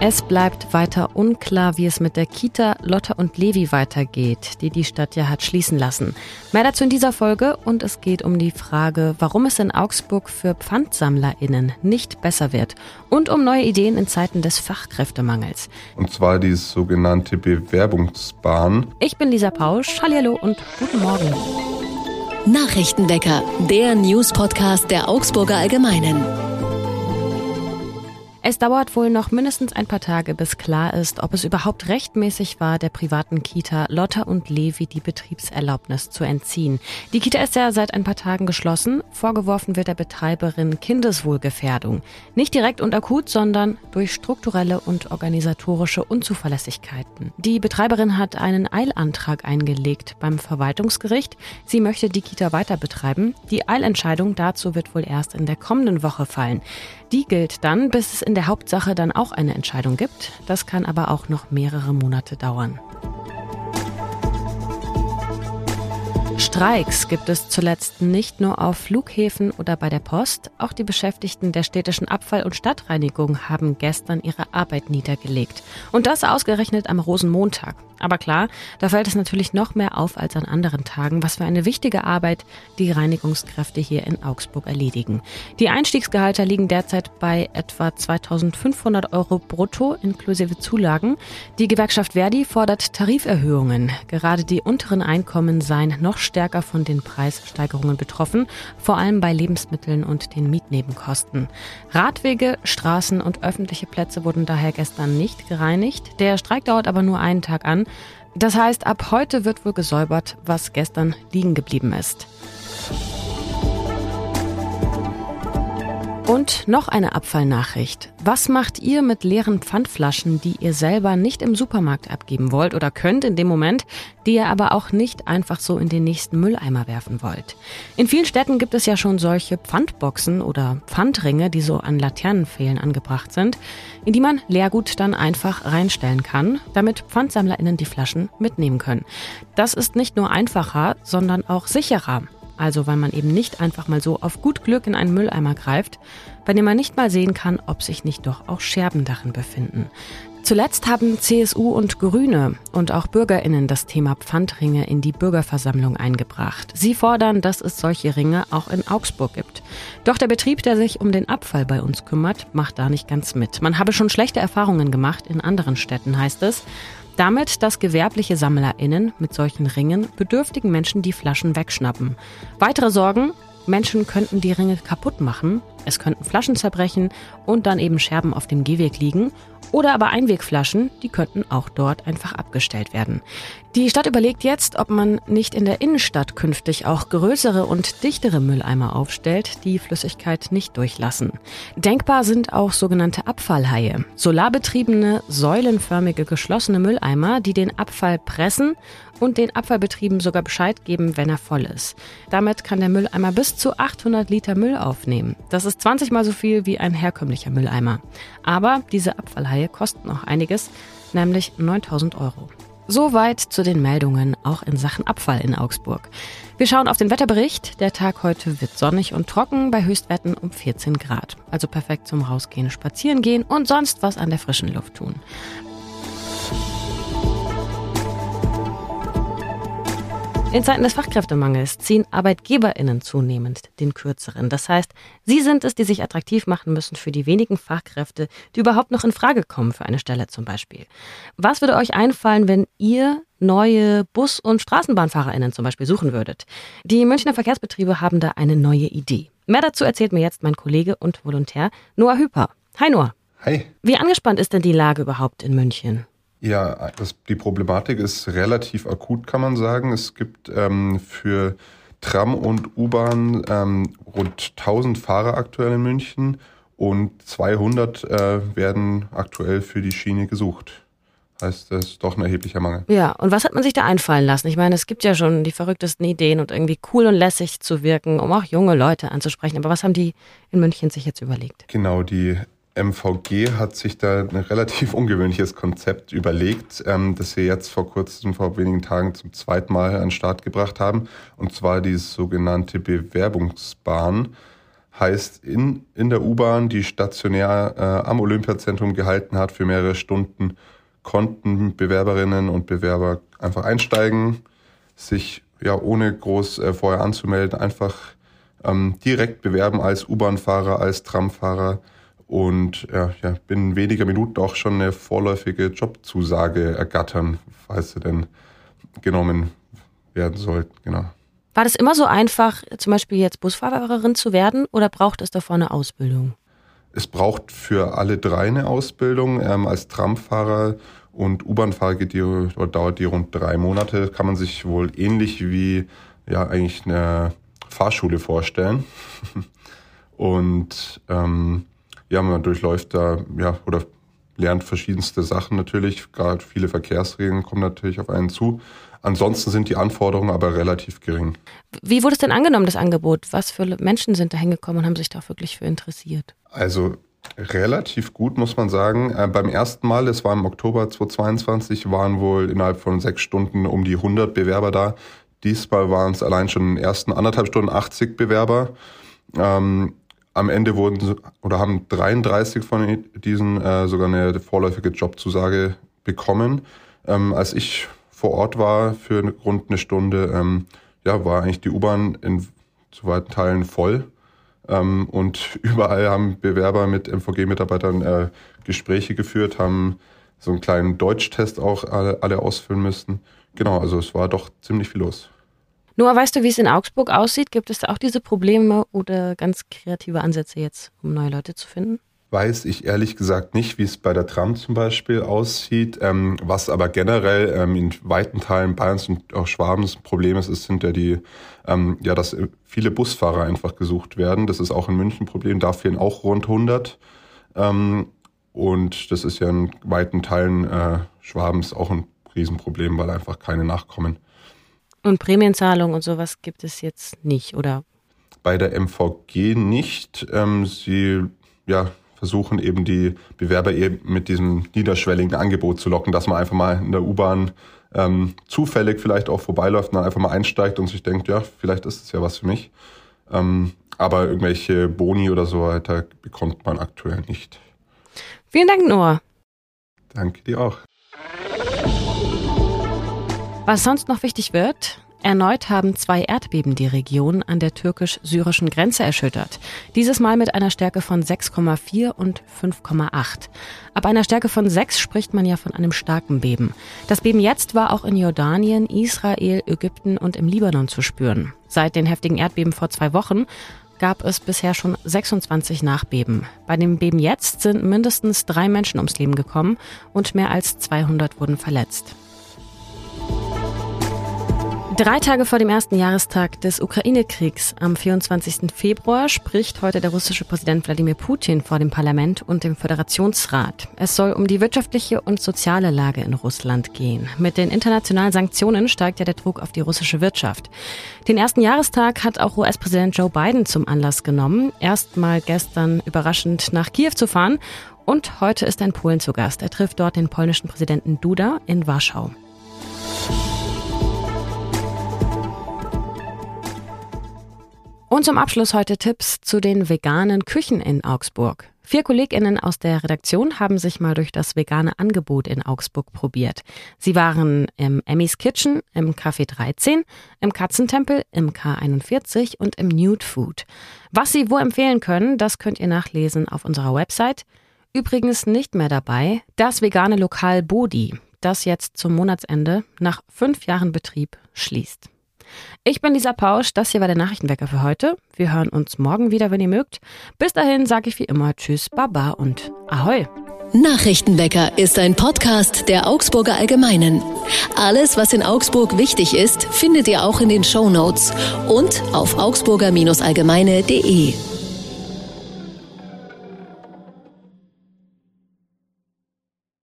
Es bleibt weiter unklar, wie es mit der Kita Lotta und Levi weitergeht, die die Stadt ja hat schließen lassen. Mehr dazu in dieser Folge und es geht um die Frage, warum es in Augsburg für PfandsammlerInnen nicht besser wird und um neue Ideen in Zeiten des Fachkräftemangels. Und zwar die sogenannte Bewerbungsbahn. Ich bin Lisa Pausch. Hallo und guten Morgen. Nachrichtenwecker, der News-Podcast der Augsburger Allgemeinen. Es dauert wohl noch mindestens ein paar Tage, bis klar ist, ob es überhaupt rechtmäßig war, der privaten Kita Lotta und Levi die Betriebserlaubnis zu entziehen. Die Kita ist ja seit ein paar Tagen geschlossen. Vorgeworfen wird der Betreiberin Kindeswohlgefährdung. Nicht direkt und akut, sondern durch strukturelle und organisatorische Unzuverlässigkeiten. Die Betreiberin hat einen Eilantrag eingelegt beim Verwaltungsgericht. Sie möchte die Kita weiter betreiben. Die Eilentscheidung dazu wird wohl erst in der kommenden Woche fallen. Die gilt dann, bis es in der Hauptsache dann auch eine Entscheidung gibt. Das kann aber auch noch mehrere Monate dauern. Streiks gibt es zuletzt nicht nur auf Flughäfen oder bei der Post, auch die Beschäftigten der städtischen Abfall- und Stadtreinigung haben gestern ihre Arbeit niedergelegt. Und das ausgerechnet am Rosenmontag. Aber klar, da fällt es natürlich noch mehr auf als an anderen Tagen, was für eine wichtige Arbeit die Reinigungskräfte hier in Augsburg erledigen. Die Einstiegsgehalter liegen derzeit bei etwa 2500 Euro brutto inklusive Zulagen. Die Gewerkschaft Verdi fordert Tariferhöhungen. Gerade die unteren Einkommen seien noch stärker von den Preissteigerungen betroffen, vor allem bei Lebensmitteln und den Mietnebenkosten. Radwege, Straßen und öffentliche Plätze wurden daher gestern nicht gereinigt. Der Streik dauert aber nur einen Tag an. Das heißt, ab heute wird wohl gesäubert, was gestern liegen geblieben ist. Und noch eine Abfallnachricht. Was macht ihr mit leeren Pfandflaschen, die ihr selber nicht im Supermarkt abgeben wollt oder könnt in dem Moment, die ihr aber auch nicht einfach so in den nächsten Mülleimer werfen wollt? In vielen Städten gibt es ja schon solche Pfandboxen oder Pfandringe, die so an Laternenpfählen angebracht sind, in die man Leergut dann einfach reinstellen kann, damit PfandsammlerInnen die Flaschen mitnehmen können. Das ist nicht nur einfacher, sondern auch sicherer. Also weil man eben nicht einfach mal so auf gut Glück in einen Mülleimer greift, bei dem man nicht mal sehen kann, ob sich nicht doch auch Scherben darin befinden. Zuletzt haben CSU und Grüne und auch Bürgerinnen das Thema Pfandringe in die Bürgerversammlung eingebracht. Sie fordern, dass es solche Ringe auch in Augsburg gibt. Doch der Betrieb, der sich um den Abfall bei uns kümmert, macht da nicht ganz mit. Man habe schon schlechte Erfahrungen gemacht in anderen Städten, heißt es. Damit, dass gewerbliche SammlerInnen mit solchen Ringen bedürftigen Menschen die Flaschen wegschnappen. Weitere Sorgen, Menschen könnten die Ringe kaputt machen, es könnten Flaschen zerbrechen und dann eben Scherben auf dem Gehweg liegen oder aber Einwegflaschen, die könnten auch dort einfach abgestellt werden. Die Stadt überlegt jetzt, ob man nicht in der Innenstadt künftig auch größere und dichtere Mülleimer aufstellt, die Flüssigkeit nicht durchlassen. Denkbar sind auch sogenannte Abfallhaie, solarbetriebene, säulenförmige geschlossene Mülleimer, die den Abfall pressen und den Abfallbetrieben sogar Bescheid geben, wenn er voll ist. Damit kann der Mülleimer bis zu 800 Liter Müll aufnehmen. Das ist 20 mal so viel wie ein herkömmlicher Mülleimer. Aber diese Abfallhaie kosten auch einiges, nämlich 9000 Euro. Soweit zu den Meldungen auch in Sachen Abfall in Augsburg. Wir schauen auf den Wetterbericht. Der Tag heute wird sonnig und trocken bei Höchstwerten um 14 Grad. Also perfekt zum Rausgehen, Spazieren gehen und sonst was an der frischen Luft tun. In Zeiten des Fachkräftemangels ziehen ArbeitgeberInnen zunehmend den Kürzeren. Das heißt, sie sind es, die sich attraktiv machen müssen für die wenigen Fachkräfte, die überhaupt noch in Frage kommen für eine Stelle zum Beispiel. Was würde euch einfallen, wenn ihr neue Bus- und StraßenbahnfahrerInnen zum Beispiel suchen würdet? Die Münchner Verkehrsbetriebe haben da eine neue Idee. Mehr dazu erzählt mir jetzt mein Kollege und Volontär Noah Hüper. Hi Noah. Hi. Wie angespannt ist denn die Lage überhaupt in München? Ja, das, die Problematik ist relativ akut, kann man sagen. Es gibt ähm, für Tram und U-Bahn ähm, rund 1000 Fahrer aktuell in München und 200 äh, werden aktuell für die Schiene gesucht. Heißt, das ist doch ein erheblicher Mangel. Ja, und was hat man sich da einfallen lassen? Ich meine, es gibt ja schon die verrücktesten Ideen und irgendwie cool und lässig zu wirken, um auch junge Leute anzusprechen. Aber was haben die in München sich jetzt überlegt? Genau, die MVG hat sich da ein relativ ungewöhnliches Konzept überlegt, ähm, das wir jetzt vor kurzem, vor wenigen Tagen zum zweiten Mal an den Start gebracht haben. Und zwar die sogenannte Bewerbungsbahn. heißt in, in der U-Bahn, die stationär äh, am Olympiazentrum gehalten hat für mehrere Stunden, konnten Bewerberinnen und Bewerber einfach einsteigen, sich ja ohne groß äh, vorher anzumelden, einfach ähm, direkt bewerben als U-Bahn-Fahrer, als Tramfahrer und ja, ja, binnen weniger Minuten auch schon eine vorläufige Jobzusage ergattern, falls sie denn genommen werden sollten. Genau. War das immer so einfach, zum Beispiel jetzt Busfahrerin zu werden oder braucht es davor eine Ausbildung? Es braucht für alle drei eine Ausbildung. Ähm, als Tramfahrer und U-Bahn-Fahrer dauert die rund drei Monate. Kann man sich wohl ähnlich wie ja eigentlich eine Fahrschule vorstellen. und ähm, ja, man durchläuft da ja oder lernt verschiedenste Sachen natürlich. Gerade viele Verkehrsregeln kommen natürlich auf einen zu. Ansonsten sind die Anforderungen aber relativ gering. Wie wurde es denn angenommen, das Angebot? Was für Menschen sind da hingekommen und haben sich da wirklich für interessiert? Also relativ gut, muss man sagen. Äh, beim ersten Mal, das war im Oktober 2022, waren wohl innerhalb von sechs Stunden um die 100 Bewerber da. Diesmal waren es allein schon in den ersten anderthalb Stunden 80 Bewerber. Ähm, am Ende wurden oder haben 33 von diesen äh, sogar eine vorläufige Jobzusage bekommen. Ähm, als ich vor Ort war für rund eine Stunde, ähm, ja, war eigentlich die U-Bahn in zu weiten Teilen voll. Ähm, und überall haben Bewerber mit MVG-Mitarbeitern äh, Gespräche geführt, haben so einen kleinen Deutschtest auch alle, alle ausfüllen müssen. Genau, also es war doch ziemlich viel los. Noah, weißt du, wie es in Augsburg aussieht? Gibt es da auch diese Probleme oder ganz kreative Ansätze jetzt, um neue Leute zu finden? Weiß ich ehrlich gesagt nicht, wie es bei der Tram zum Beispiel aussieht. Ähm, was aber generell ähm, in weiten Teilen Bayerns und auch Schwabens ein Problem ist, ist, sind ja die, ähm, ja, dass viele Busfahrer einfach gesucht werden. Das ist auch in München ein Problem. Da fehlen auch rund 100. Ähm, und das ist ja in weiten Teilen äh, Schwabens auch ein Riesenproblem, weil einfach keine nachkommen. Und Prämienzahlung und sowas gibt es jetzt nicht, oder? Bei der MVG nicht. Ähm, sie ja, versuchen eben die Bewerber eben mit diesem niederschwelligen Angebot zu locken, dass man einfach mal in der U-Bahn ähm, zufällig vielleicht auch vorbeiläuft und dann einfach mal einsteigt und sich denkt, ja, vielleicht ist es ja was für mich. Ähm, aber irgendwelche Boni oder so weiter bekommt man aktuell nicht. Vielen Dank, Noah. Danke dir auch. Was sonst noch wichtig wird, Erneut haben zwei Erdbeben die Region an der türkisch-syrischen Grenze erschüttert. Dieses Mal mit einer Stärke von 6,4 und 5,8. Ab einer Stärke von 6 spricht man ja von einem starken Beben. Das Beben jetzt war auch in Jordanien, Israel, Ägypten und im Libanon zu spüren. Seit den heftigen Erdbeben vor zwei Wochen gab es bisher schon 26 Nachbeben. Bei dem Beben jetzt sind mindestens drei Menschen ums Leben gekommen und mehr als 200 wurden verletzt. Drei Tage vor dem ersten Jahrestag des Ukraine-Kriegs, am 24. Februar, spricht heute der russische Präsident Wladimir Putin vor dem Parlament und dem Föderationsrat. Es soll um die wirtschaftliche und soziale Lage in Russland gehen. Mit den internationalen Sanktionen steigt ja der Druck auf die russische Wirtschaft. Den ersten Jahrestag hat auch US-Präsident Joe Biden zum Anlass genommen, erstmal gestern überraschend nach Kiew zu fahren. Und heute ist er in Polen zu Gast. Er trifft dort den polnischen Präsidenten Duda in Warschau. Und zum Abschluss heute Tipps zu den veganen Küchen in Augsburg. Vier KollegInnen aus der Redaktion haben sich mal durch das vegane Angebot in Augsburg probiert. Sie waren im Emmys Kitchen, im Café 13, im Katzentempel, im K41 und im Nude Food. Was Sie wo empfehlen können, das könnt ihr nachlesen auf unserer Website. Übrigens nicht mehr dabei das vegane Lokal Bodi, das jetzt zum Monatsende nach fünf Jahren Betrieb schließt. Ich bin Lisa Pausch, das hier war der Nachrichtenwecker für heute. Wir hören uns morgen wieder, wenn ihr mögt. Bis dahin sage ich wie immer Tschüss, Baba und Ahoi. Nachrichtenwecker ist ein Podcast der Augsburger Allgemeinen. Alles, was in Augsburg wichtig ist, findet ihr auch in den Show Notes und auf augsburger-allgemeine.de.